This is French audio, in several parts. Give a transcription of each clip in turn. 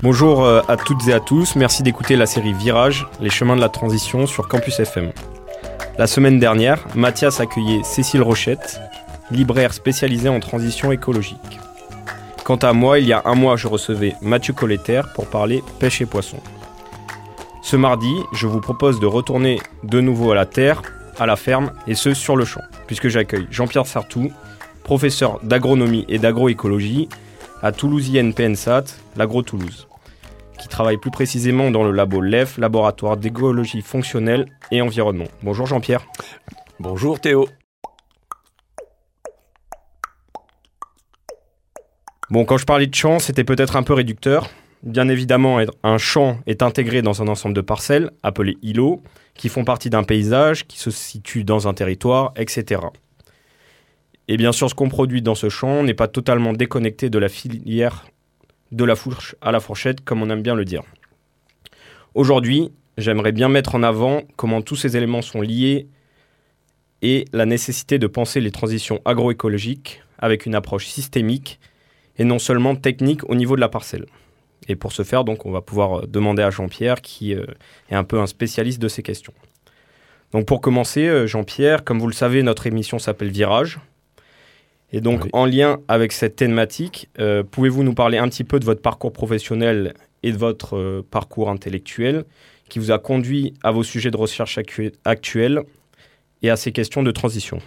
Bonjour euh, à toutes et à tous, merci d'écouter la série Virage, les chemins de la transition sur Campus FM. La semaine dernière, Mathias accueillait Cécile Rochette, libraire spécialisée en transition écologique. Quant à moi, il y a un mois, je recevais Mathieu Colletter pour parler pêche et poisson. Ce mardi, je vous propose de retourner de nouveau à la terre, à la ferme, et ce sur le champ, puisque j'accueille Jean-Pierre Sartou, professeur d'agronomie et d'agroécologie à Toulousienne PNSAT, l'Agro-Toulouse qui travaille plus précisément dans le labo LEF, laboratoire d'écologie fonctionnelle et environnement. Bonjour Jean-Pierre. Bonjour Théo. Bon, quand je parlais de champ, c'était peut-être un peu réducteur. Bien évidemment, un champ est intégré dans un ensemble de parcelles, appelées îlots, qui font partie d'un paysage, qui se situe dans un territoire, etc. Et bien sûr, ce qu'on produit dans ce champ n'est pas totalement déconnecté de la filière de la fourche à la fourchette, comme on aime bien le dire. Aujourd'hui, j'aimerais bien mettre en avant comment tous ces éléments sont liés et la nécessité de penser les transitions agroécologiques avec une approche systémique et non seulement technique au niveau de la parcelle. Et pour ce faire, donc, on va pouvoir euh, demander à Jean-Pierre, qui euh, est un peu un spécialiste de ces questions. Donc pour commencer, euh, Jean-Pierre, comme vous le savez, notre émission s'appelle Virage. Et donc, en lien avec cette thématique, euh, pouvez-vous nous parler un petit peu de votre parcours professionnel et de votre euh, parcours intellectuel qui vous a conduit à vos sujets de recherche actuels et à ces questions de transition?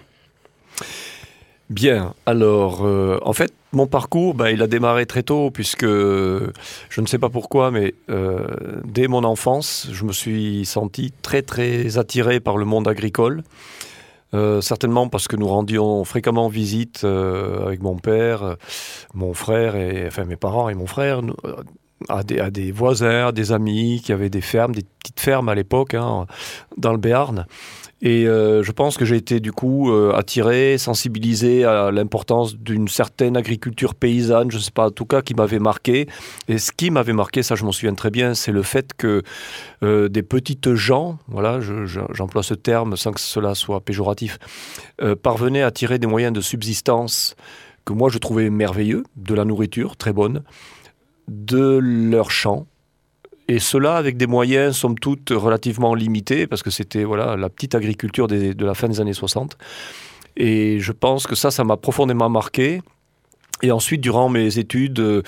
Bien, alors euh, en fait mon parcours bah, il a démarré très tôt puisque je ne sais pas pourquoi mais dès mon enfance je me suis senti très très attiré par le monde agricole euh, certainement parce que nous rendions fréquemment visite euh, avec mon père, euh, mon frère, et, enfin mes parents et mon frère, à, des, voisins, à des amis qui avaient des fermes, des petites fermes à l'époque, hein, dans le Béarn. Et euh, je pense que j'ai été du coup euh, attiré, sensibilisé à l'importance d'une certaine agriculture paysanne, je ne sais pas, en tout cas qui m'avait marqué. Et ce qui m'avait marqué, ça je m'en souviens très bien, c'est le fait que euh, des petites gens, voilà, j'emploie ce terme sans que cela soit péjoratif, parvenaient à tirer des moyens de subsistance que moi je trouvais merveilleux, de la nourriture très bonne, de leurs champs, et cela avec des moyens, somme toute, relativement limités, parce que c'était voilà, la petite agriculture de la fin des années 60. Et je pense que ça, ça m'a profondément marqué. Et ensuite, durant mes études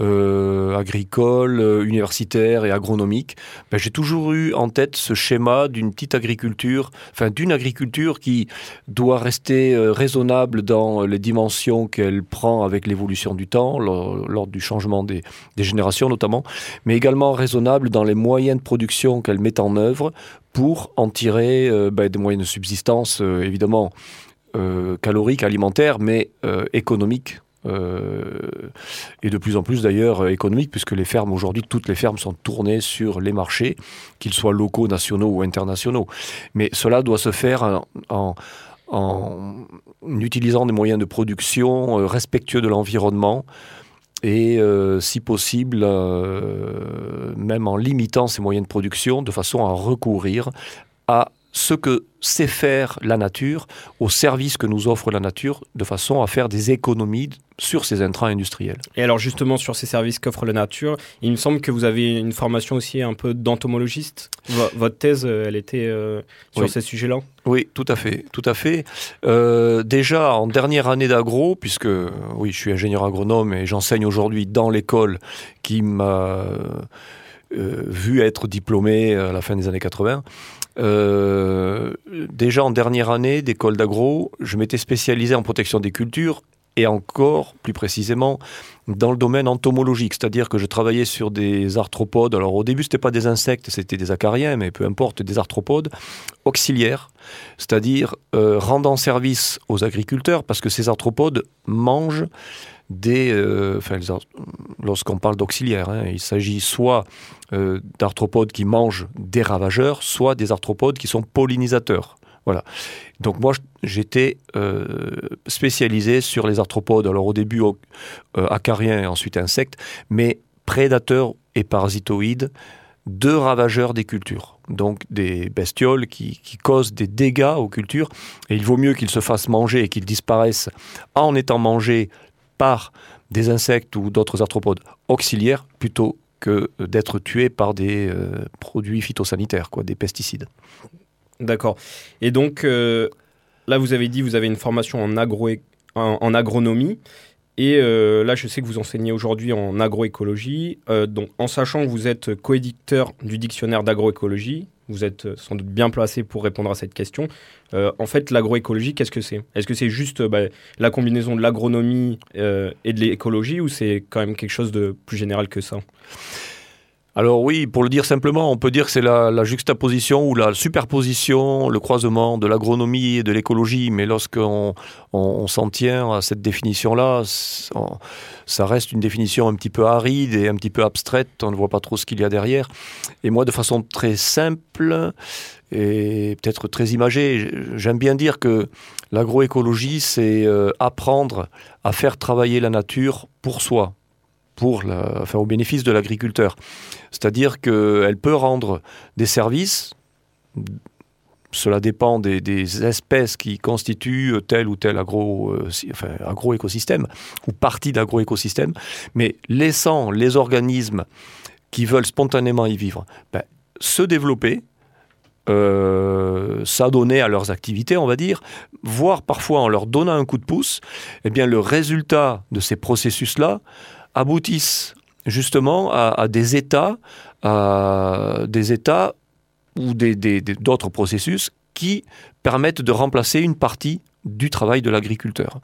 euh, agricoles, euh, universitaires et agronomiques, ben, j'ai toujours eu en tête ce schéma d'une petite agriculture, enfin d'une agriculture qui doit rester euh, raisonnable dans les dimensions qu'elle prend avec l'évolution du temps, lors, du changement des, générations notamment, mais également raisonnable dans les moyens de production qu'elle met en œuvre pour en tirer euh, ben, des moyens de subsistance, euh, évidemment. Euh, caloriques, alimentaires, mais euh, économiques euh, et de plus en plus d'ailleurs euh, économique, puisque les fermes aujourd'hui, toutes les fermes sont tournées sur les marchés, qu'ils soient locaux, nationaux ou internationaux. Mais cela doit se faire en, en utilisant des moyens de production euh, respectueux de l'environnement et si possible même en limitant ces moyens de production de façon à recourir à ce que sait faire la nature au service que nous offre la nature de façon à faire des économies sur ces intrants industriels. Et alors justement sur ces services qu'offre la nature, il me semble que vous avez une formation aussi un peu d'entomologiste. Votre thèse, elle était euh, sur oui. ces sujets-là? Oui, tout à fait, tout à fait. Euh, déjà en dernière année d'agro, puisque oui, je suis ingénieur agronome et j'enseigne aujourd'hui dans l'école qui m'a euh, vu être diplômé à la fin des années 80. Euh, déjà en dernière année d'école d'agro, je m'étais spécialisé en protection des cultures et encore plus précisément dans le domaine entomologique, c'est-à-dire que je travaillais sur des arthropodes. Alors au début, c'était pas des insectes, c'était des acariens, mais peu importe, des arthropodes auxiliaires, c'est-à-dire euh, rendant service aux agriculteurs, parce que ces arthropodes mangent Euh, lorsqu'on parle d'auxiliaires, hein, il s'agit soit euh, d'arthropodes qui mangent des ravageurs, soit des arthropodes qui sont pollinisateurs. Voilà. Donc moi, j'étais euh, spécialisé sur les arthropodes. Alors au début, acariens et ensuite insectes, mais prédateurs et parasitoïdes de ravageurs des cultures. Donc des bestioles qui, causent des dégâts aux cultures. Et il vaut mieux qu'ils se fassent manger et qu'ils disparaissent en étant mangés par des insectes ou d'autres arthropodes auxiliaires plutôt que d'être tués par des euh, produits phytosanitaires, quoi, des pesticides. D'accord. Et donc, euh, là, vous avez dit, vous avez une formation en, agro en, agronomie. Et euh, là, je sais que vous enseignez aujourd'hui en agroécologie. Donc, en sachant que vous êtes coéditeur du dictionnaire d'agroécologie, vous êtes sans doute bien placé pour répondre à cette question. en fait, l'agroécologie, qu'est-ce que c'est? Est-ce que c'est juste bah, la combinaison de l'agronomie et de l'écologie ou c'est quand même quelque chose de plus général que ça? Alors oui, pour le dire simplement, on peut dire que c'est la, juxtaposition ou la superposition, le croisement de l'agronomie et de l'écologie, mais lorsqu'on on, s'en tient à cette définition-là, ça reste une définition un petit peu aride et un petit peu abstraite, on ne voit pas trop ce qu'il y a derrière. Et moi, de façon très simple et peut-être très imagée, j'aime bien dire que l'agroécologie, c'est euh, apprendre à faire travailler la nature pour soi, pour au bénéfice de l'agriculteur. C'est-à-dire qu'elle peut rendre des services, cela dépend des, espèces qui constituent tel ou tel agro, euh, agroécosystème ou partie d'agroécosystème, mais laissant les organismes qui veulent spontanément y vivre ben, se développer, euh, s'adonner à leurs activités, on va dire, voire parfois en leur donnant un coup de pouce, eh bien le résultat de ces processus-là aboutissent justement à, des états, des états ou d'autres processus qui permettent de remplacer une partie du travail de l'agriculteur.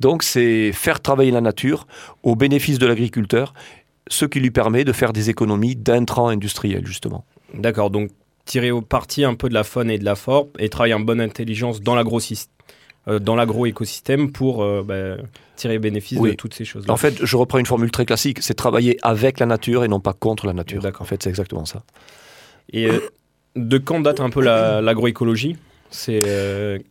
Donc c'est faire travailler la nature au bénéfice de l'agriculteur, ce qui lui permet de faire des économies d'intrants industriels justement. D'accord, donc tirer au parti un peu de la faune et de la flore et travailler en bonne intelligence dans l'agro-système dans l'agroécosystème pour euh, bah, tirer bénéfice de toutes ces choses-là. En fait, je reprends une formule très classique, c'est travailler avec la nature et non pas contre la nature. En fait, c'est exactement ça. Et euh, de quand date un peu l'agroécologie? C'est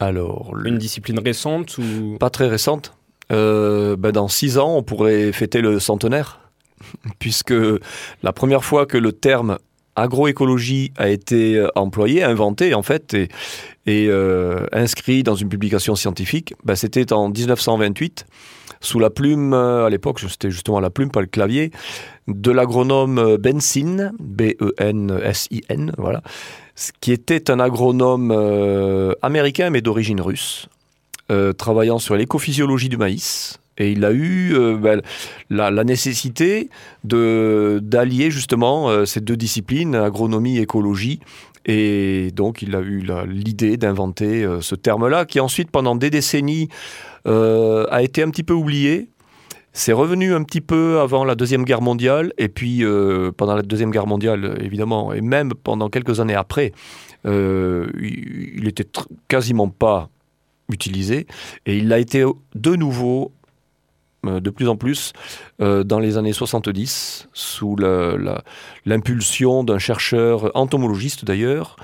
alors une discipline récente ou? Pas très récente ben, Dans six ans, on pourrait fêter le centenaire, puisque la première fois que le terme agroécologie a été euh, employé, inventé en fait, et, euh, inscrit dans une publication scientifique, ben, c'était en 1928, sous la plume, euh, à l'époque c'était justement la plume, pas le clavier, de l'agronome Bensin, B-E-N-S-I-N, voilà, qui était un agronome américain mais d'origine russe, travaillant sur l'écophysiologie du maïs, et il a eu euh, ben, la, nécessité d'allier justement euh, ces deux disciplines, agronomie et écologie. Et donc il a eu l'idée d'inventer euh, ce terme-là, qui ensuite, pendant des décennies, a été un petit peu oublié. C'est revenu un petit peu avant la Deuxième Guerre mondiale, et puis pendant la Deuxième Guerre mondiale, évidemment, et même pendant quelques années après, il était quasiment pas utilisé, et il a été de nouveau de plus en plus euh, dans les années 70, sous l'impulsion d'un chercheur entomologiste d'ailleurs,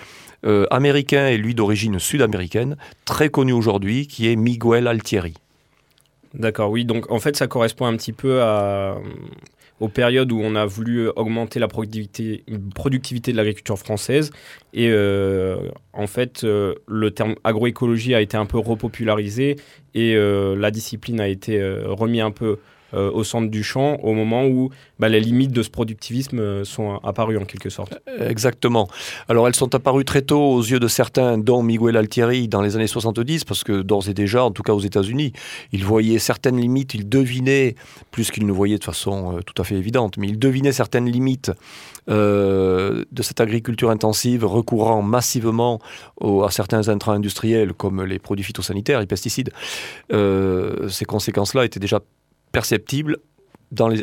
euh, américain et lui d'origine sud-américaine, très connu aujourd'hui, qui est Miguel Altieri. D'accord, oui, donc en fait ça correspond un petit peu à, aux périodes où on a voulu augmenter la productivité, de l'agriculture française. Et euh, en fait, euh, le terme agroécologie a été un peu repopularisé et euh, la discipline a été remis un peu euh, au centre du champ au moment où bah, les limites de ce productivisme euh, sont apparues en quelque sorte. Exactement. Alors elles sont apparues très tôt aux yeux de certains, dont Miguel Altieri dans les années 70, parce que d'ores et déjà, en tout cas aux États-Unis, il voyait certaines limites, il devinait, plus qu'il ne voyait de façon euh, tout à fait évidente, mais il devinait certaines limites euh, de cette agriculture intensive recourant massivement à certains intrants industriels comme les produits phytosanitaires, les pesticides. Euh, ces conséquences-là étaient déjà perceptibles dans les,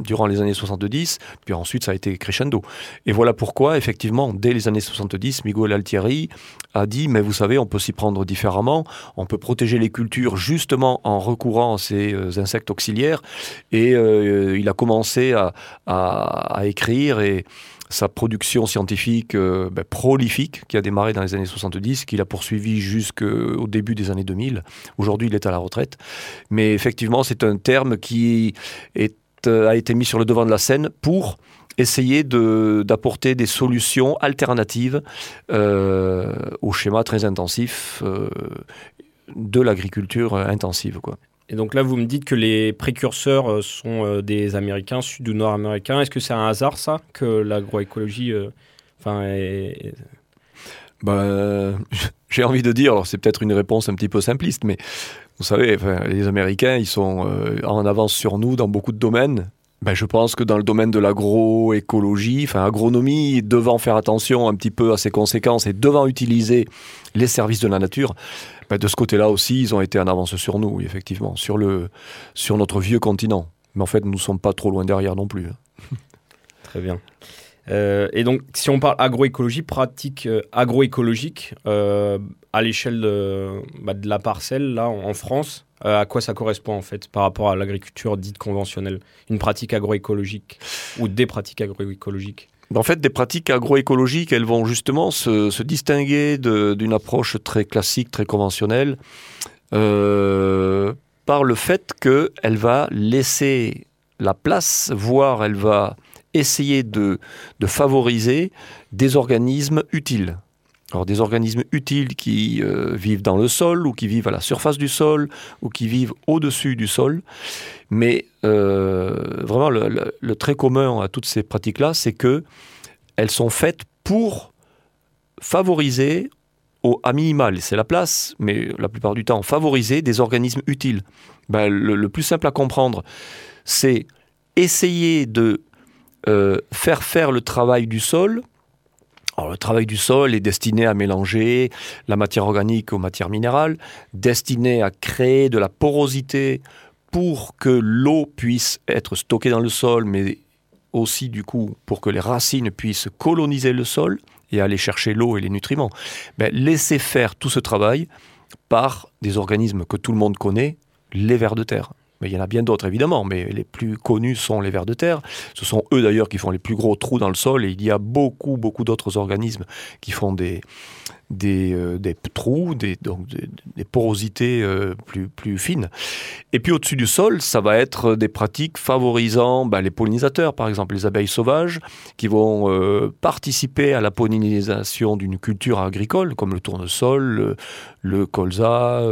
durant les années 70, puis ensuite ça a été crescendo. Et voilà pourquoi, effectivement, dès les années 70, Miguel Altieri a dit, mais vous savez, on peut s'y prendre différemment, on peut protéger les cultures justement en recourant à ces euh, insectes auxiliaires, et euh, il a commencé à, à, à écrire et sa production scientifique euh, ben, prolifique qui a démarré dans les années 70, qu'il a poursuivi jusqu'au début des années 2000. Aujourd'hui, il est à la retraite. Mais effectivement, c'est un terme qui euh, a été mis sur le devant de la scène pour essayer d'apporter des solutions alternatives euh, au schéma très intensif euh, de l'agriculture intensive. Quoi. Et donc là, vous me dites que les précurseurs euh, sont euh, des Américains, sud ou nord-américains. Est-ce que c'est un hasard, ça, que l'agroécologie euh, enfin, bah, J'ai envie de dire, alors c'est peut-être une réponse un petit peu simpliste, mais vous savez, les Américains, ils sont en avance sur nous dans beaucoup de domaines. Ben, je pense que dans le domaine de l'agroécologie, enfin agronomie, devant faire attention un petit peu à ses conséquences et devant utiliser les services de la nature, ben, de ce côté-là aussi, ils ont été en avance sur nous, effectivement, sur, le, sur notre vieux continent. Mais en fait, nous ne sommes pas trop loin derrière non plus. hein. Très bien. Euh, et donc, si on parle agroécologie, pratique euh, agroécologique euh, à l'échelle de, bah, de la parcelle, là, en, France, à quoi ça correspond en fait par rapport à l'agriculture dite conventionnelle? Une pratique agroécologique ou des pratiques agroécologiques? En fait, des pratiques agroécologiques, elles vont justement se, distinguer d'une approche très classique, très conventionnelle, euh, par le fait qu'elle va laisser la place, voire elle va essayer de favoriser des organismes utiles. Alors des organismes utiles qui euh, vivent dans le sol ou qui vivent à la surface du sol ou qui vivent au-dessus du sol. Mais euh, vraiment, le, le- le trait commun à toutes ces pratiques-là, c'est que elles sont faites pour favoriser, au, à minimal, c'est la place, mais la plupart du temps, favoriser des organismes utiles. Ben, le, plus simple à comprendre, c'est essayer de euh, faire faire le travail du sol. Le travail du sol est destiné à mélanger la matière organique aux matières minérales, destiné à créer de la porosité pour que l'eau puisse être stockée dans le sol, mais aussi du coup pour que les racines puissent coloniser le sol et aller chercher l'eau et les nutriments. Ben, laissez faire tout ce travail par des organismes que tout le monde connaît, les vers de terre. Mais il y en a bien d'autres évidemment, mais les plus connus sont les vers de terre. Ce sont eux d'ailleurs qui font les plus gros trous dans le sol et il y a beaucoup, beaucoup d'autres organismes qui font des, des, euh, des trous, des, donc des, porosités euh, plus, plus fines. Et puis au-dessus du sol, ça va être des pratiques favorisant ben, les pollinisateurs, par exemple les abeilles sauvages, qui vont euh, participer à la pollinisation d'une culture agricole, comme le tournesol, le, colza,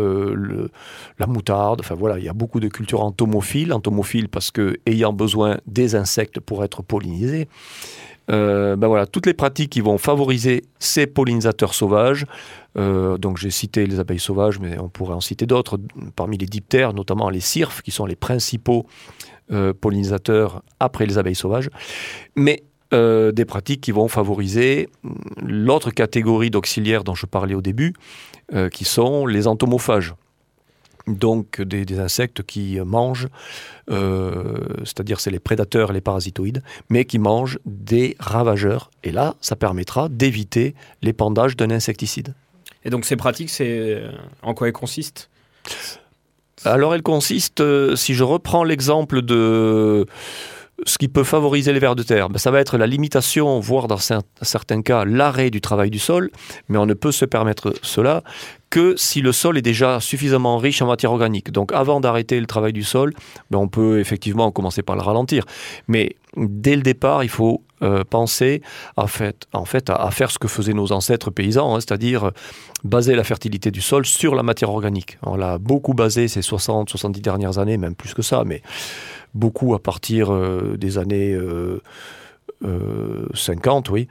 la moutarde. Enfin voilà, il y a beaucoup de cultures entomophiles, entomophiles parce que ayant besoin des insectes pour être pollinisés. Euh, ben voilà, toutes les pratiques qui vont favoriser ces pollinisateurs sauvages. Euh, donc j'ai cité les abeilles sauvages, mais on pourrait en citer d'autres, parmi les diptères, notamment les cirfes, qui sont les principaux euh, pollinisateurs après les abeilles sauvages. Mais des pratiques qui vont favoriser l'autre catégorie d'auxiliaires dont je parlais au début, qui sont les entomophages. Donc des, des insectes qui mangent, euh, c'est-à-dire c'est les prédateurs et les parasitoïdes, mais qui mangent des ravageurs. Et là, ça permettra d'éviter l'épandage d'un insecticide. Et donc ces pratiques, c'est en quoi elles consistent? Alors elle consiste, euh, si je reprends l'exemple de ce qui peut favoriser les vers de terre, ben, ça va être la limitation, voire dans cer- certains cas l'arrêt du travail du sol, mais on ne peut se permettre cela que si le sol est déjà suffisamment riche en matière organique. Donc avant d'arrêter le travail du sol, ben, on peut effectivement commencer par le ralentir. Mais dès le départ, il faut euh, penser à, faire ce que faisaient nos ancêtres paysans, hein, c'est-à-dire baser la fertilité du sol sur la matière organique. On l'a beaucoup basé ces 60, 70 dernières années, même plus que ça, mais beaucoup à partir euh, des années 50, oui,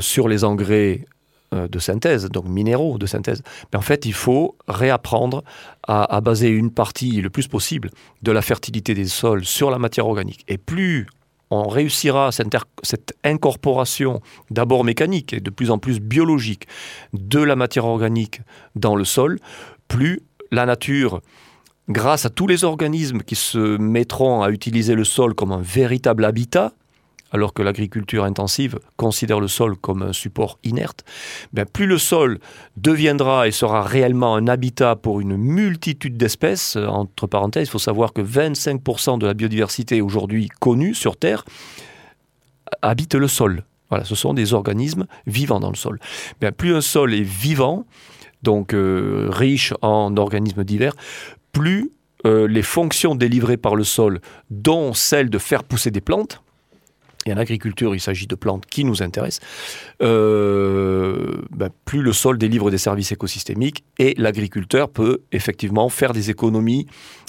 sur les engrais de synthèse, donc minéraux de synthèse. Mais en fait, il faut réapprendre à, baser une partie le plus possible de la fertilité des sols sur la matière organique. Et plus on réussira cette, incorporation d'abord mécanique et de plus en plus biologique de la matière organique dans le sol, plus la nature, grâce à tous les organismes qui se mettront à utiliser le sol comme un véritable habitat, alors que l'agriculture intensive considère le sol comme un support inerte, ben plus le sol deviendra et sera réellement un habitat pour une multitude d'espèces, entre parenthèses, il faut savoir que 25% de la biodiversité aujourd'hui connue sur Terre habite le sol. Ce sont des organismes vivants dans le sol. Ben, plus un sol est vivant, donc euh, riche en organismes divers, plus euh, les fonctions délivrées par le sol, dont celle de faire pousser des plantes, et en agriculture, il s'agit de plantes qui nous intéressent, euh, ben, plus le sol délivre des services écosystémiques et l'agriculteur peut effectivement faire des économies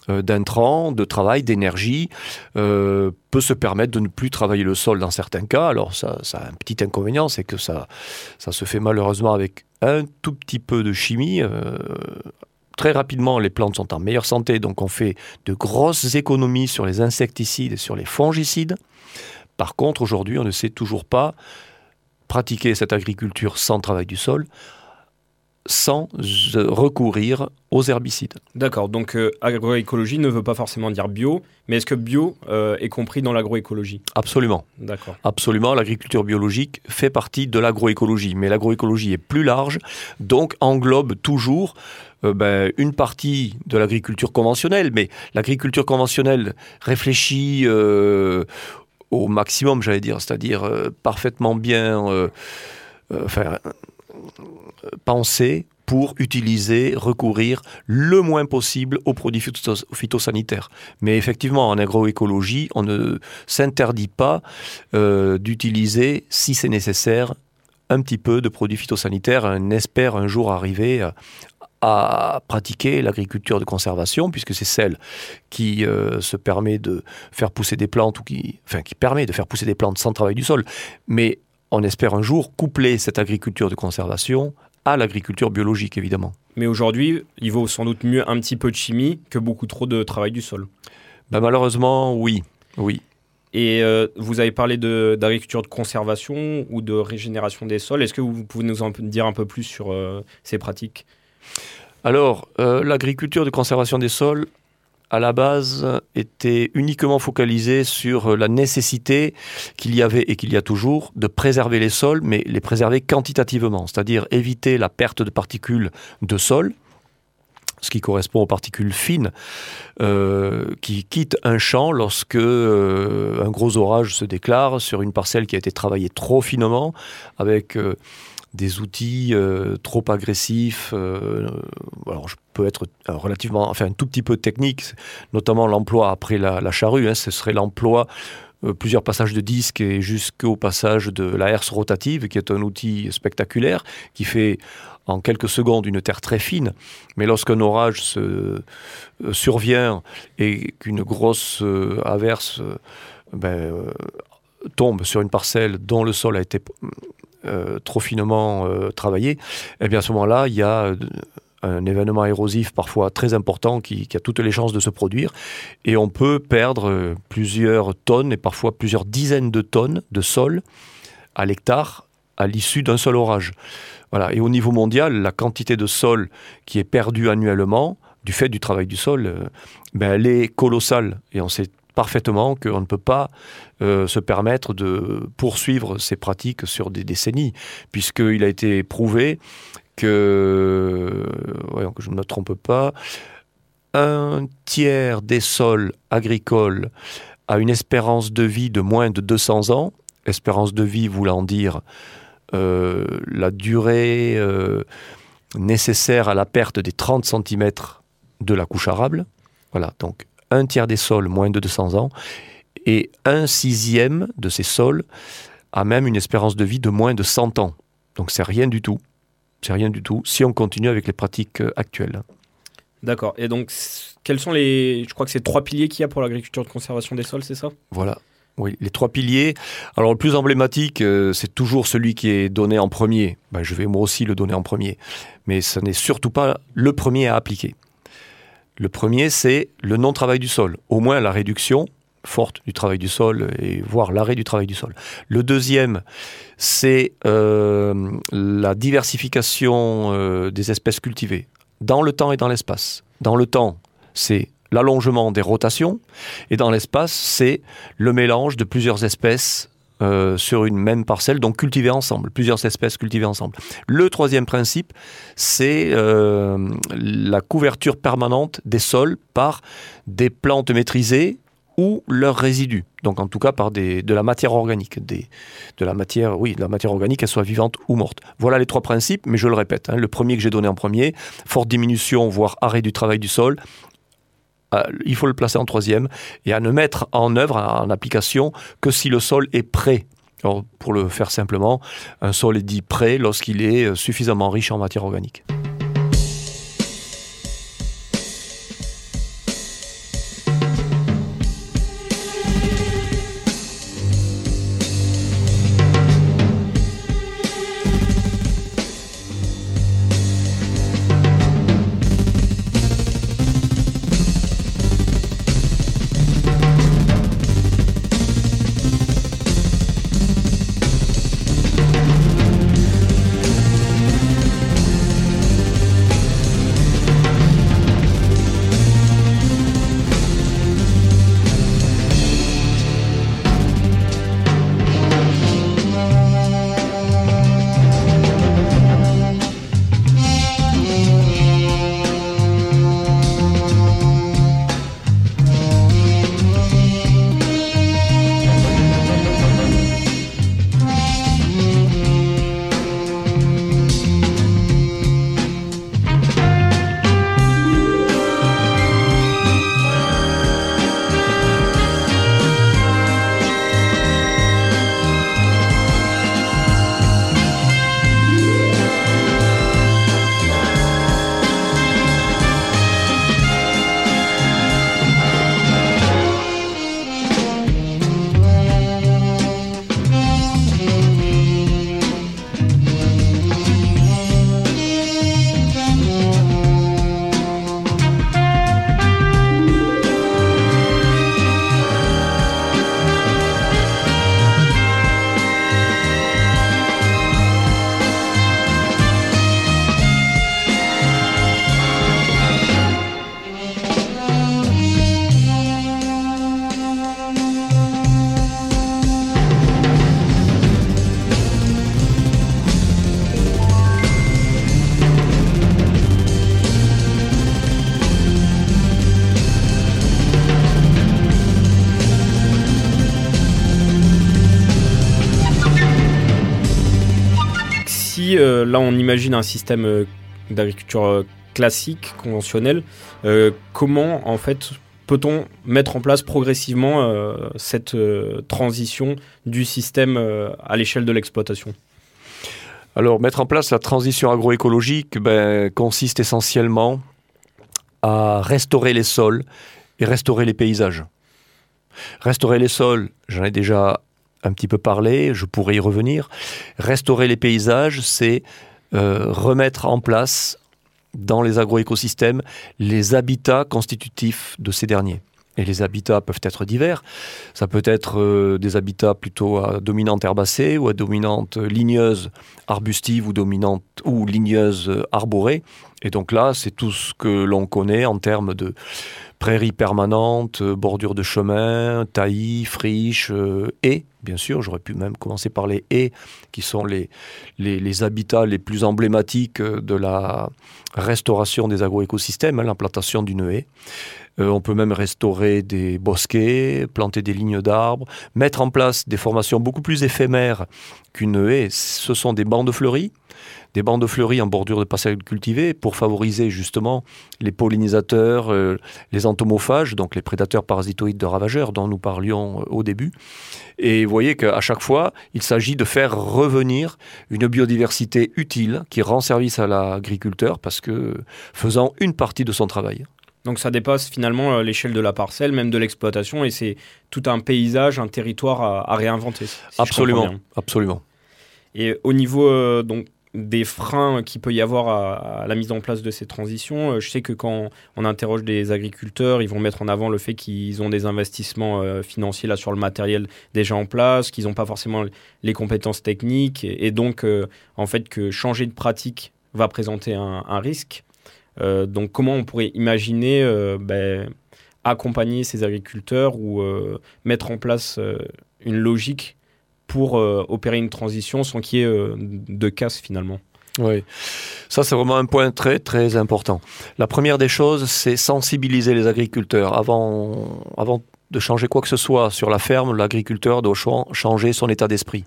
euh, d'intrants, de travail, d'énergie, peut se permettre de ne plus travailler le sol dans certains cas. Alors ça, ça a un petit inconvénient, c'est que ça se fait malheureusement avec un tout petit peu de chimie. Très rapidement, les plantes sont en meilleure santé, donc on fait de grosses économies sur les insecticides et sur les fongicides. Par contre, aujourd'hui, on ne sait toujours pas pratiquer cette agriculture sans travail du sol, sans recourir aux herbicides. D'accord, donc euh, agroécologie ne veut pas forcément dire bio, mais est-ce que bio euh, est compris dans l'agroécologie? Absolument. D'accord. Absolument, l'agriculture biologique fait partie de l'agroécologie, mais l'agroécologie est plus large, donc englobe toujours euh, ben, une partie de l'agriculture conventionnelle, mais l'agriculture conventionnelle réfléchit au maximum, j'allais dire, c'est-à-dire euh, parfaitement bien euh, euh, enfin, pensé pour utiliser, recourir le moins possible aux produits phytosanitaires. Mais effectivement, en agroécologie, on ne s'interdit pas d'utiliser, si c'est nécessaire, un petit peu de produits phytosanitaires. On espère un jour arriver à pratiquer l'agriculture de conservation, puisque c'est celle qui euh, se permet de faire pousser des plantes, ou qui, enfin, qui permet de faire pousser des plantes sans travail du sol. Mais on espère un jour coupler cette agriculture de conservation à l'agriculture biologique, évidemment. Mais aujourd'hui, il vaut sans doute mieux un petit peu de chimie que beaucoup trop de travail du sol. Ben malheureusement, oui. oui. Et euh, vous avez parlé d'agriculture de, conservation ou de régénération des sols. Est-ce que vous pouvez nous en dire un peu plus sur euh, ces pratiques? Alors, euh, l'agriculture de conservation des sols, à la base, était uniquement focalisée sur la nécessité qu'il y avait et qu'il y a toujours de préserver les sols, mais les préserver quantitativement, c'est-à-dire éviter la perte de particules de sol, ce qui correspond aux particules fines euh, qui quittent un champ lorsque euh, un gros orage se déclare sur une parcelle qui a été travaillée trop finement avec des outils euh, trop agressifs. Euh, alors, je peux être relativement, enfin, un tout petit peu technique, notamment l'emploi après la, charrue. Hein, ce serait l'emploi euh, plusieurs passages de disques et jusqu'au passage de la herse rotative, qui est un outil spectaculaire qui fait en quelques secondes une terre très fine. Mais lorsqu'un orage se, survient et qu'une grosse averse ben, tombe sur une parcelle dont le sol a été euh, trop finement euh, travaillé, eh bien à ce moment-là, il y a euh, un événement érosif parfois très important qui, a toutes les chances de se produire et on peut perdre plusieurs tonnes et parfois plusieurs dizaines de tonnes de sol à l'hectare à l'issue d'un seul orage. Voilà. Et au niveau mondial, la quantité de sol qui est perdue annuellement du fait du travail du sol, ben, elle est colossale et on sait parfaitement qu'on ne peut pas euh, se permettre de poursuivre ces pratiques sur des décennies, puisqu'il a été prouvé que, voyons que je ne me trompe pas, un tiers des sols agricoles a une espérance de vie de moins de 200 ans, espérance de vie voulant dire euh, la durée euh, nécessaire à la perte des 30 cm de la couche arable. Voilà, donc un tiers des sols moins de 200 ans, Et un sixième de ces sols a même une espérance de vie de moins de 100 ans. Donc c'est rien du tout. C'est rien du tout si on continue avec les pratiques euh, actuelles. D'accord. Et donc, quels sont les. Je crois que c'est trois piliers qu'il y a pour l'agriculture de conservation des sols, c'est ça? Voilà. Oui, les trois piliers. Alors le plus emblématique, euh, c'est toujours celui qui est donné en premier. Ben, je vais moi aussi le donner en premier. Mais ce n'est surtout pas le premier à appliquer. Le premier, c'est le non-travail du sol. Au moins la réduction forte du travail du sol et voire l'arrêt du travail du sol. Le deuxième, c'est euh, la diversification euh, des espèces cultivées dans le temps et dans l'espace. Dans le temps, c'est l'allongement des rotations et dans l'espace, c'est le mélange de plusieurs espèces euh, sur une même parcelle, donc cultivées ensemble, plusieurs espèces cultivées ensemble. Le troisième principe, c'est la couverture permanente des sols par des plantes maîtrisées ou leurs résidus. Donc en tout cas par des, de la matière organique, des, de la matière, oui, de la matière organique, qu'elle soit vivante ou morte. Voilà les trois principes, mais je le répète. Hein, le premier que j'ai donné en premier, forte diminution, voire arrêt du travail du sol. Euh, il faut le placer en troisième et à ne mettre en œuvre, en application, que si le sol est prêt. Pour le faire simplement, un sol est dit prêt lorsqu'il est euh, suffisamment riche en matière organique. Là on imagine un système euh, d'agriculture euh, classique, conventionnel, comment en fait peut-on mettre en place progressivement cette transition du système à l'échelle de l'exploitation? Alors mettre en place la transition agroécologique ben, consiste essentiellement à restaurer les sols et restaurer les paysages. Restaurer les sols, j'en ai déjà un petit peu parlé, je pourrais y revenir. Restaurer les paysages, c'est euh, remettre en place dans les agroécosystèmes les habitats constitutifs de ces derniers. Et les habitats peuvent être divers. Ça peut être euh, des habitats plutôt à dominante herbacée ou à dominante ligneuse arbustive ou ligneuse arborée. Et donc là, c'est tout ce que l'on connaît en termes de prairies permanentes, bordures de chemin, taillis, friches, euh, et bien sûr, j'aurais pu même commencer par les haies, qui sont les, habitats les plus emblématiques de la restauration des agroécosystèmes, hein, l'implantation d'une haie. Euh, on peut même restaurer des bosquets, planter des lignes d'arbres, mettre en place des formations beaucoup plus éphémères qu'une haie. Ce sont des bandes fleuries des bandes fleuries en bordure de parcelles cultivées pour favoriser justement les pollinisateurs, euh, les entomophages, donc les prédateurs parasitoïdes de ravageurs dont nous parlions euh, au début. Et vous voyez qu'à chaque fois, il s'agit de faire revenir une biodiversité utile qui rend service à l'agriculteur parce que faisant une partie de son travail. Donc ça dépasse finalement euh, l'échelle de la parcelle, même de l'exploitation, et c'est tout un paysage, un territoire à, réinventer. absolument, absolument. Et au niveau euh, donc des freins qu'il peut y avoir à, la mise en place de ces transitions. Euh, je sais que quand on interroge des agriculteurs, ils vont mettre en avant le fait qu'ils ont des investissements financiers là sur le matériel déjà en place, qu'ils n'ont pas forcément les compétences techniques, et, donc en fait que changer de pratique va présenter un risque. Euh, donc comment on pourrait imaginer euh, ben, accompagner ces agriculteurs ou euh, mettre en place une logique pour opérer une transition sans qu'il y ait de casse finalement oui, ça c'est vraiment un point très très important. La première des choses, c'est sensibiliser les agriculteurs. Avant, avant de changer quoi que ce soit sur la ferme, l'agriculteur doit changer son état d'esprit.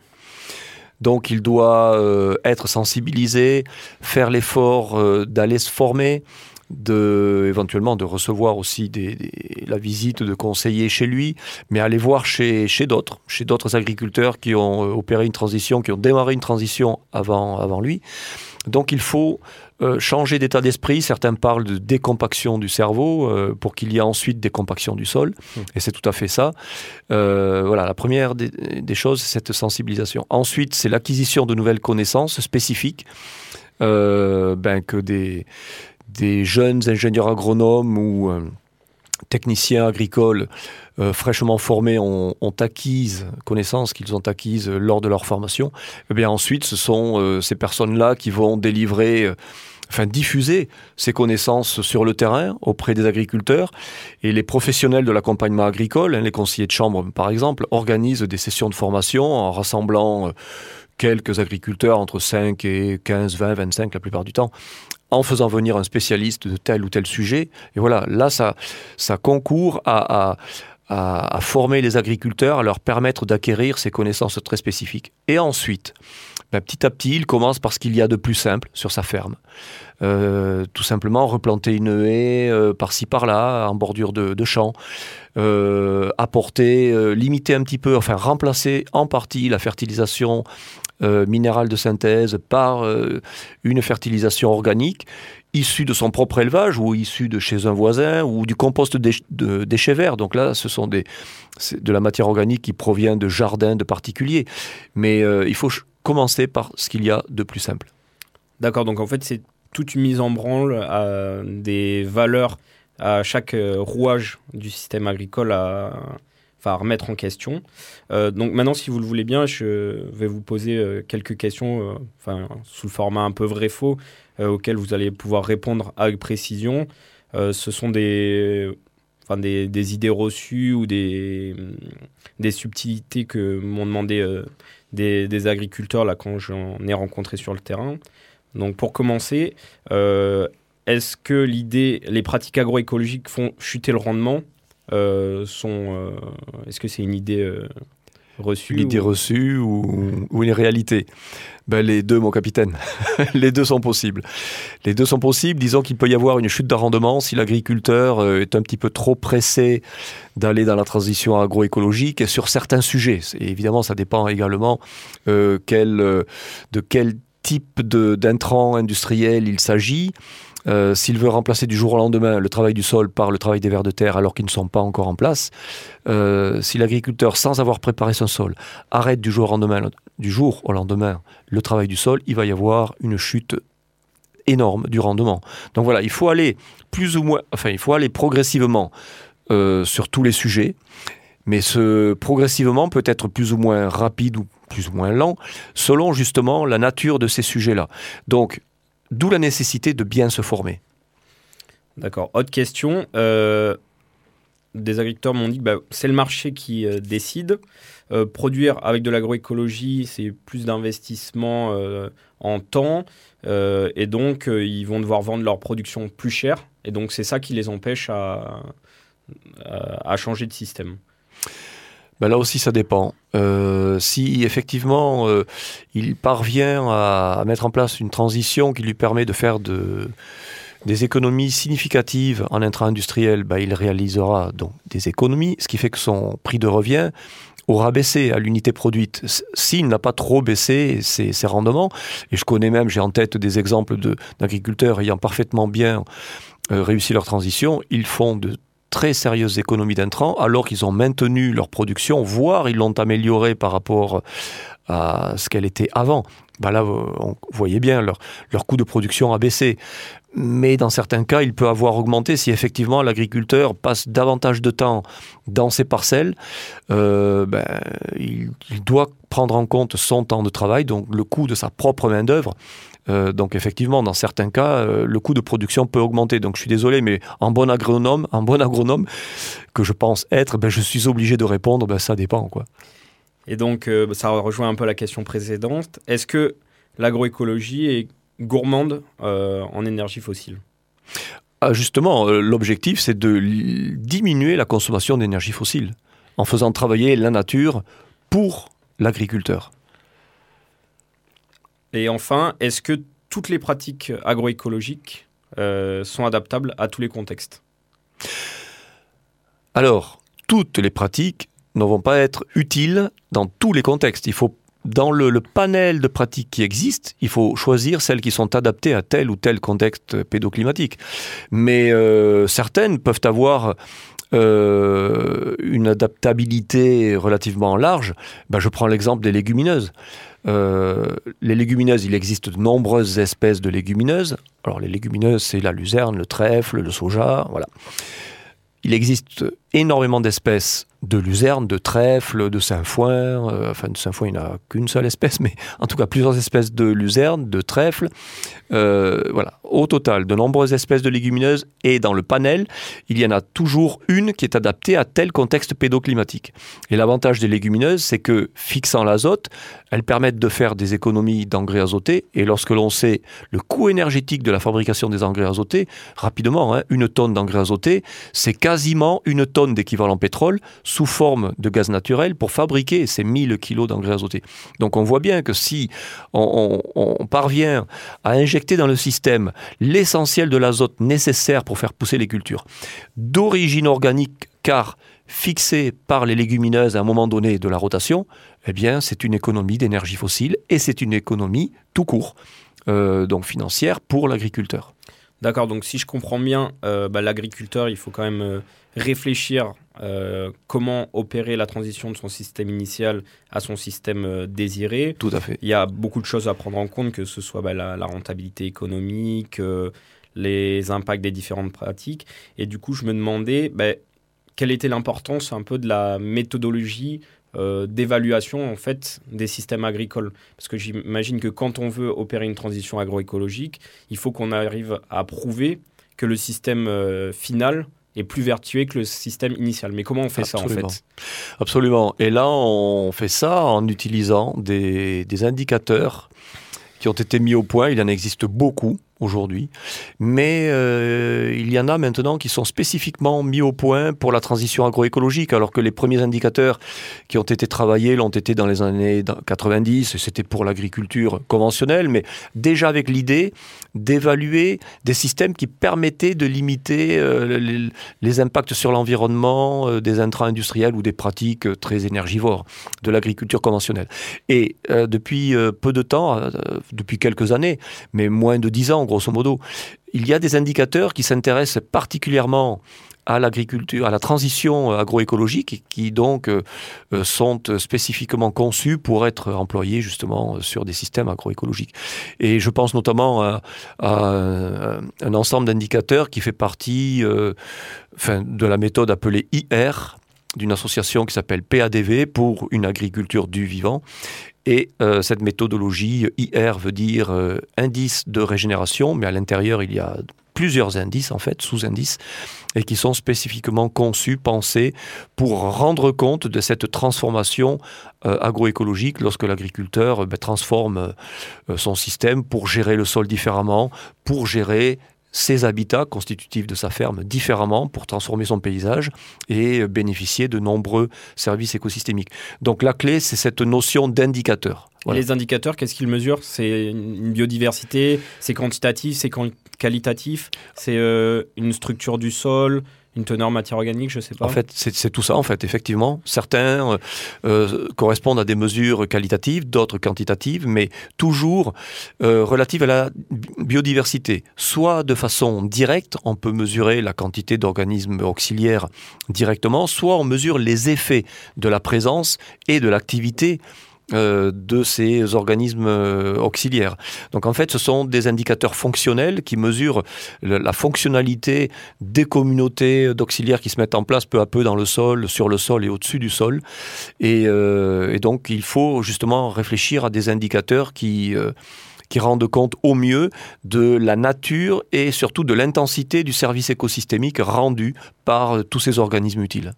Donc il doit euh, être sensibilisé, faire l'effort euh, d'aller se former, de, éventuellement de recevoir aussi la visite de conseillers chez lui, mais aller voir chez, chez d'autres, chez d'autres agriculteurs qui ont euh, opéré une transition, qui ont démarré une transition avant, avant lui. Donc il faut euh, changer d'état d'esprit. Certains parlent de décompaction du cerveau euh, pour qu'il y ait ensuite décompaction du sol. Mmh. Et c'est tout à fait ça. Euh, voilà, la première des, choses, c'est cette sensibilisation. Ensuite, c'est l'acquisition de nouvelles connaissances spécifiques ben, que des, des jeunes ingénieurs agronomes ou techniciens agricoles fraîchement formés ont, acquises, connaissances qu'ils ont acquises lors de leur formation, eh bien ensuite ce sont ces personnes-là qui vont délivrer enfin diffuser ces connaissances sur le terrain auprès des agriculteurs. Et les professionnels de l'accompagnement agricole, hein, les conseillers de chambre par exemple, organisent des sessions de formation en rassemblant euh, quelques agriculteurs entre 5 et 15, 20, 25 la plupart du temps en faisant venir un spécialiste de tel ou tel sujet. Et voilà, là, ça, ça concourt à, à, former les agriculteurs, à leur permettre d'acquérir ces connaissances très spécifiques. Et ensuite, ben, petit à petit, il commence par ce qu'il y a de plus simple sur sa ferme. Euh, tout simplement replanter une haie euh, par-ci par-là, en bordure de, de champs, euh, apporter, limiter un petit peu, enfin remplacer en partie la fertilisation minérale de synthèse par une fertilisation organique issue de son propre élevage ou issue de chez un voisin ou du compost de déchets verts. Donc là, ce sont des, de la matière organique qui provient de jardins de particuliers. Mais il faut commencer par ce qu'il y a de plus simple. D'accord, donc en fait c'est toute une mise en branle à des valeurs à chaque euh, rouage du système agricole à, enfin, remettre en question. Euh, donc maintenant, si vous le voulez bien, je vais vous poser euh, quelques questions enfin, sous le format un peu vrai-faux auxquelles vous allez pouvoir répondre avec précision. ce sont des, enfin, des, des, idées reçues ou des, des subtilités que m'ont demandé des, agriculteurs là, quand j'en ai rencontré sur le terrain. Donc pour commencer, euh, est-ce que l'idée, les pratiques agroécologiques font chuter le rendement? euh, sont, euh, Est-ce que c'est une idée reçue Une idée reçue ou, ou une réalité? Ben, les deux, mon capitaine. les deux sont possibles. Les deux sont possibles. Disons qu'il peut y avoir une chute de rendement si l'agriculteur euh, est un petit peu trop pressé d'aller dans la transition agroécologique et sur certains sujets. Et évidemment, ça dépend également euh, quel, euh, de quel type d'intrant industriel il s'agit. Euh, s'il veut remplacer du jour au lendemain le travail du sol par le travail des vers de terre alors qu'ils ne sont pas encore en place, euh, si l'agriculteur, sans avoir préparé son sol, arrête du jour, au lendemain, le travail du sol, il va y avoir une chute énorme du rendement. Donc voilà, il faut aller plus ou moins, enfin, il faut aller progressivement euh, sur tous les sujets, mais ce progressivement peut être plus ou moins rapide ou plus ou moins lent, selon justement la nature de ces sujets-là. Donc, D'où la nécessité de bien se former. D'accord. Autre question. Euh, des agriculteurs m'ont dit que bah, c'est le marché qui euh, décide. Euh, produire avec de l'agroécologie, c'est plus d'investissement en temps. et donc, ils vont devoir vendre leur production plus cher. Et donc, c'est ça qui les empêche à, à changer de système. Ben Là aussi, ça dépend. Euh, si effectivement euh, il parvient à, mettre en place une transition qui lui permet de faire de, des économies significatives en intra-industriel, ben, il réalisera donc des économies, ce qui fait que son prix de revient aura baissé à l'unité produite. S'il n'a pas trop baissé ses, ses, rendements, et je connais même, j'ai en tête des exemples d'agriculteurs ayant parfaitement bien euh, réussi leur transition, ils font de très sérieuses économies d'intrants alors qu'ils ont maintenu leur production, voire ils l'ont améliorée par rapport à ce qu'elle était avant. Bah là, vous voyez bien, leur, coût de production a baissé. Mais dans certains cas, il peut avoir augmenté si effectivement l'agriculteur passe davantage de temps dans ses parcelles. Euh, ben, il, il, doit prendre en compte son temps de travail, donc le coût de sa propre main-d'œuvre. Euh, donc effectivement, dans certains cas, euh, le coût de production peut augmenter. Donc je suis désolé, mais en bon agronome, en bon agronome que je pense être, ben, je suis obligé de répondre, ben, ça dépend. Quoi. Et donc euh, ça rejoint un peu la question précédente. Est-ce que l'agroécologie est gourmande en énergie fossile? Ah, Justement, l'objectif, c'est de diminuer la consommation d'énergie fossile en faisant travailler la nature pour l'agriculteur. Et enfin, est-ce que toutes les pratiques agroécologiques euh, sont adaptables à tous les contextes? Alors, toutes les pratiques ne vont pas être utiles dans tous les contextes. Il faut dans le, panel de pratiques qui existent, il faut choisir celles qui sont adaptées à tel ou tel contexte pédoclimatique. Mais euh, certaines peuvent avoir euh, une adaptabilité relativement large. Ben, je prends l'exemple des légumineuses. Euh, les légumineuses, il existe de nombreuses espèces de légumineuses. Alors les légumineuses, c'est la luzerne, le trèfle, le soja, voilà. Il existe énormément d'espèces de luzerne, de trèfle, de sainfoin. Euh, enfin, de sainfoin, il n'y a qu'une seule espèce, mais en tout cas plusieurs espèces de luzerne, de trèfle. Euh, voilà. Au total, de nombreuses espèces de légumineuses et dans le panel, il y en a toujours une qui est adaptée à tel contexte pédoclimatique. Et l'avantage des légumineuses, c'est que fixant l'azote, elles permettent de faire des économies d'engrais azotés. Et lorsque l'on sait le coût énergétique de la fabrication des engrais azotés, rapidement, hein, une tonne d'engrais azotés, c'est quasiment une tonne d'équivalent pétrole sous forme de gaz naturel pour fabriquer ces 1000 kilos d'engrais azotés. Donc on voit bien que si on, parvient à injecter dans le système l'essentiel de l'azote nécessaire pour faire pousser les cultures, d'origine organique car fixé par les légumineuses à un moment donné de la rotation, eh bien c'est une économie d'énergie fossile et c'est une économie tout court, euh, donc financière pour l'agriculteur. D'accord, donc si je comprends bien, euh, bah, l'agriculteur, il faut quand même euh, réfléchir euh, comment opérer la transition de son système initial à son système désiré. Tout à fait. Il y a beaucoup de choses à prendre en compte, que ce soit bah, la, la, rentabilité économique, les impacts des différentes pratiques. Et du coup, je me demandais bah, quelle était l'importance un peu de la méthodologie euh, d'évaluation en fait des systèmes agricoles parce que j'imagine que quand on veut opérer une transition agroécologique il faut qu'on arrive à prouver que le système euh, final est plus vertueux que le système initial. Mais comment on fait Absolument. ça en fait? Absolument. Et là, on fait ça en utilisant des, des indicateurs qui ont été mis au point. Il en existe beaucoup aujourd'hui. Mais euh, il y en a maintenant qui sont spécifiquement mis au point pour la transition agroécologique, alors que les premiers indicateurs qui ont été travaillés l'ont été dans les années 90, c'était pour l'agriculture conventionnelle, mais déjà avec l'idée d'évaluer des systèmes qui permettaient de limiter euh, les, impacts sur l'environnement euh, des intrants industriels ou des pratiques très énergivores de l'agriculture conventionnelle. Et depuis peu de temps, depuis quelques années, mais moins de dix ans, grosso modo, il y a des indicateurs qui s'intéressent particulièrement à l'agriculture, à la transition agroécologique, qui donc euh, sont spécifiquement conçus pour être employés justement sur des systèmes agroécologiques. Et je pense notamment à, un ensemble d'indicateurs qui fait partie euh, de la méthode appelée IR, d'une association qui s'appelle PADV pour une agriculture du vivant. Et euh, cette méthodologie, IR veut dire euh, indice de régénération, mais à l'intérieur, il y a plusieurs indices, en fait, sous-indices, et qui sont spécifiquement conçus, pensés pour rendre compte de cette transformation euh, agroécologique lorsque l'agriculteur ben, transforme son système pour gérer le sol différemment, pour gérer ses habitats constitutifs de sa ferme différemment pour transformer son paysage et bénéficier de nombreux services écosystémiques. Donc la clé, c'est cette notion d'indicateur. Les indicateurs, qu'est-ce qu'ils mesurent? C'est une biodiversité, c'est quantitatif, c'est qualitatif, c'est euh, une structure du sol, une teneur matière organique, je sais pas. En fait, c'est tout ça, en fait, effectivement. Certains euh, euh, correspondent à des mesures qualitatives, d'autres quantitatives, mais toujours euh, relatives à la biodiversité. Soit de façon directe, on peut mesurer la quantité d'organismes auxiliaires directement, soit on mesure les effets de la présence et de l'activité de ces organismes euh, auxiliaires. Donc en fait, ce sont des indicateurs fonctionnels qui mesurent la fonctionnalité des communautés d'auxiliaires qui se mettent en place peu à peu dans le sol, sur le sol et au-dessus du sol. Et, euh, donc il faut justement réfléchir à des indicateurs qui qui rendent compte au mieux de la nature et surtout de l'intensité du service écosystémique rendu par tous ces organismes utiles.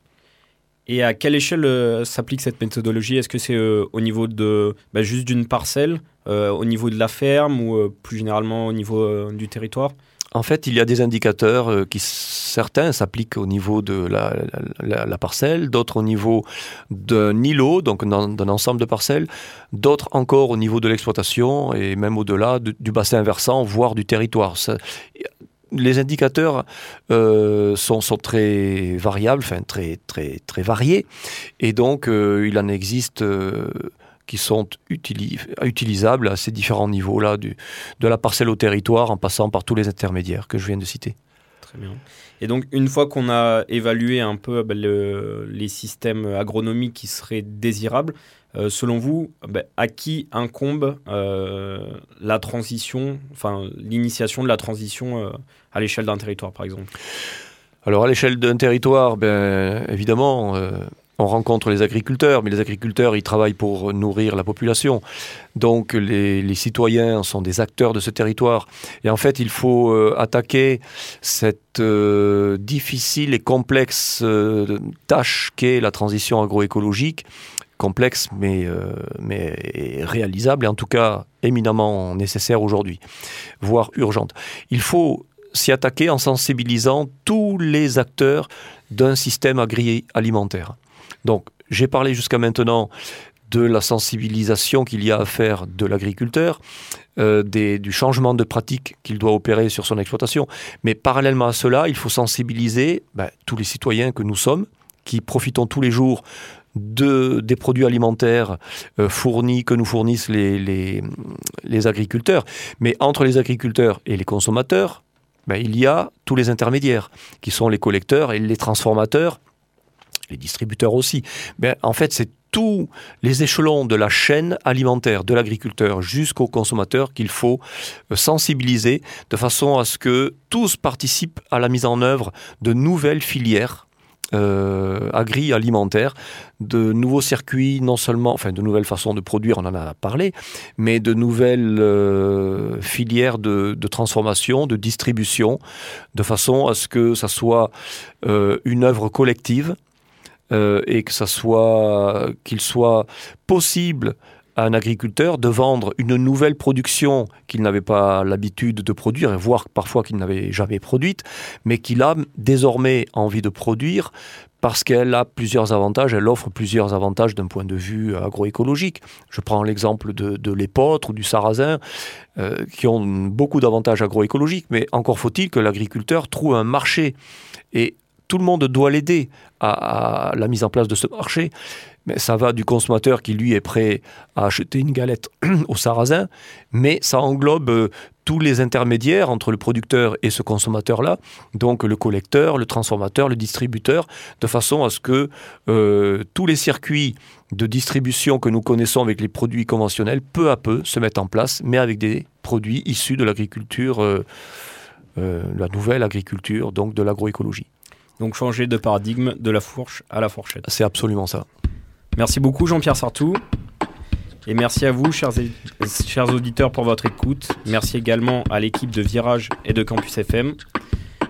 Et à quelle échelle euh, s'applique cette méthodologie? Est-ce que c'est euh, au niveau de bah, juste d'une parcelle, euh, au niveau de la ferme ou plus généralement au niveau du territoire? En fait, il y a des indicateurs qui, certains s'appliquent au niveau de la, parcelle, d'autres au niveau d'un îlot, donc d'un ensemble de parcelles, d'autres encore au niveau de l'exploitation et même au-delà du bassin versant, voire du territoire les indicateurs euh, sont, très variables, enfin très, très, très variés, et donc euh, il en existe euh, qui sont utilisables à ces différents niveaux-là, de la parcelle au territoire en passant par tous les intermédiaires que je viens de citer. Très bien. Et donc, une fois qu'on a évalué un peu ben, les systèmes agronomiques qui seraient désirables, euh, selon vous, ben, à qui incombe euh, la transition, enfin l'initiation de la transition euh, à l'échelle d'un territoire, par exemple? Alors à l'échelle d'un territoire, ben, évidemment, on rencontre les agriculteurs, mais les agriculteurs, ils travaillent pour nourrir la population. Donc les, citoyens sont des acteurs de ce territoire. Et en fait, il faut attaquer cette difficile et complexe tâche qu'est la transition agroécologique complexe, mais, euh, mais réalisable, et en tout cas éminemment nécessaire aujourd'hui, voire urgente. Il faut s'y attaquer en sensibilisant tous les acteurs d'un système agroalimentaire. Donc, j'ai parlé jusqu'à maintenant de la sensibilisation qu'il y a à faire de l'agriculteur, euh, du changement de pratique qu'il doit opérer sur son exploitation. Mais parallèlement à cela, il faut sensibiliser ben, tous les citoyens que nous sommes, qui profitons tous les jours de, des produits alimentaires euh, fournis, que nous fournissent les, agriculteurs. Mais entre les agriculteurs et les consommateurs, ben, il y a tous les intermédiaires, qui sont les collecteurs et les transformateurs, les distributeurs aussi. Ben, en fait, c'est tous les échelons de la chaîne alimentaire, de l'agriculteur jusqu'au consommateur qu'il faut euh, sensibiliser de façon à ce que tous participent à la mise en œuvre de nouvelles filières euh, agri-alimentaire, de nouveaux circuits, non seulement, enfin de nouvelles façons de produire, on en a parlé, mais de nouvelles euh, filières de, transformation, de distribution, de façon à ce que ça soit euh, une œuvre collective et que ça qu'il soit possible à un agriculteur de vendre une nouvelle production qu'il n'avait pas l'habitude de produire, voire parfois qu'il n'avait jamais produite, mais qu'il a désormais envie de produire parce qu'elle a plusieurs avantages, elle offre plusieurs avantages d'un point de vue agroécologique. Je prends l'exemple de, l'épeautre ou du sarrasin, euh, qui ont beaucoup d'avantages agroécologiques, mais encore faut-il que l'agriculteur trouve un marché. Et tout le monde doit l'aider à, la mise en place de ce marché mais ça va du consommateur qui lui est prêt à acheter une galette au sarrasin, mais ça englobe euh, tous les intermédiaires entre le producteur et ce consommateur-là, donc le collecteur, le transformateur, le distributeur, de façon à ce que euh, tous les circuits de distribution que nous connaissons avec les produits conventionnels, peu à peu, se mettent en place, mais avec des produits issus de l'agriculture, euh, la nouvelle agriculture, donc de l'agroécologie. Donc changer de paradigme de la fourche à la fourchette. C'est absolument ça. Merci beaucoup Jean-Pierre Sartou. Et merci à vous, chers, chers auditeurs, pour votre écoute. Merci également à l'équipe de Virage et de Campus FM.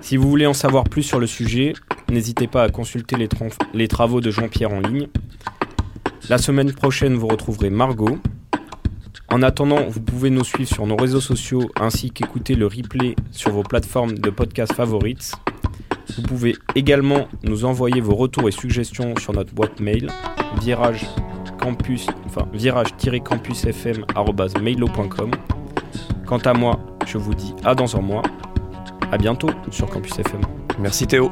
Si vous voulez en savoir plus sur le sujet, n'hésitez pas à consulter les, les travaux de Jean-Pierre en ligne. La semaine prochaine, vous retrouverez Margot. En attendant, vous pouvez nous suivre sur nos réseaux sociaux ainsi qu'écouter le replay sur vos plateformes de podcast favorites. Vous pouvez également nous envoyer vos retours et suggestions sur notre boîte mail virage campus enfin virage-campusfm@mailo.com. Quant à moi, je vous dis à dans un mois. À bientôt sur Campus FM. Merci Théo.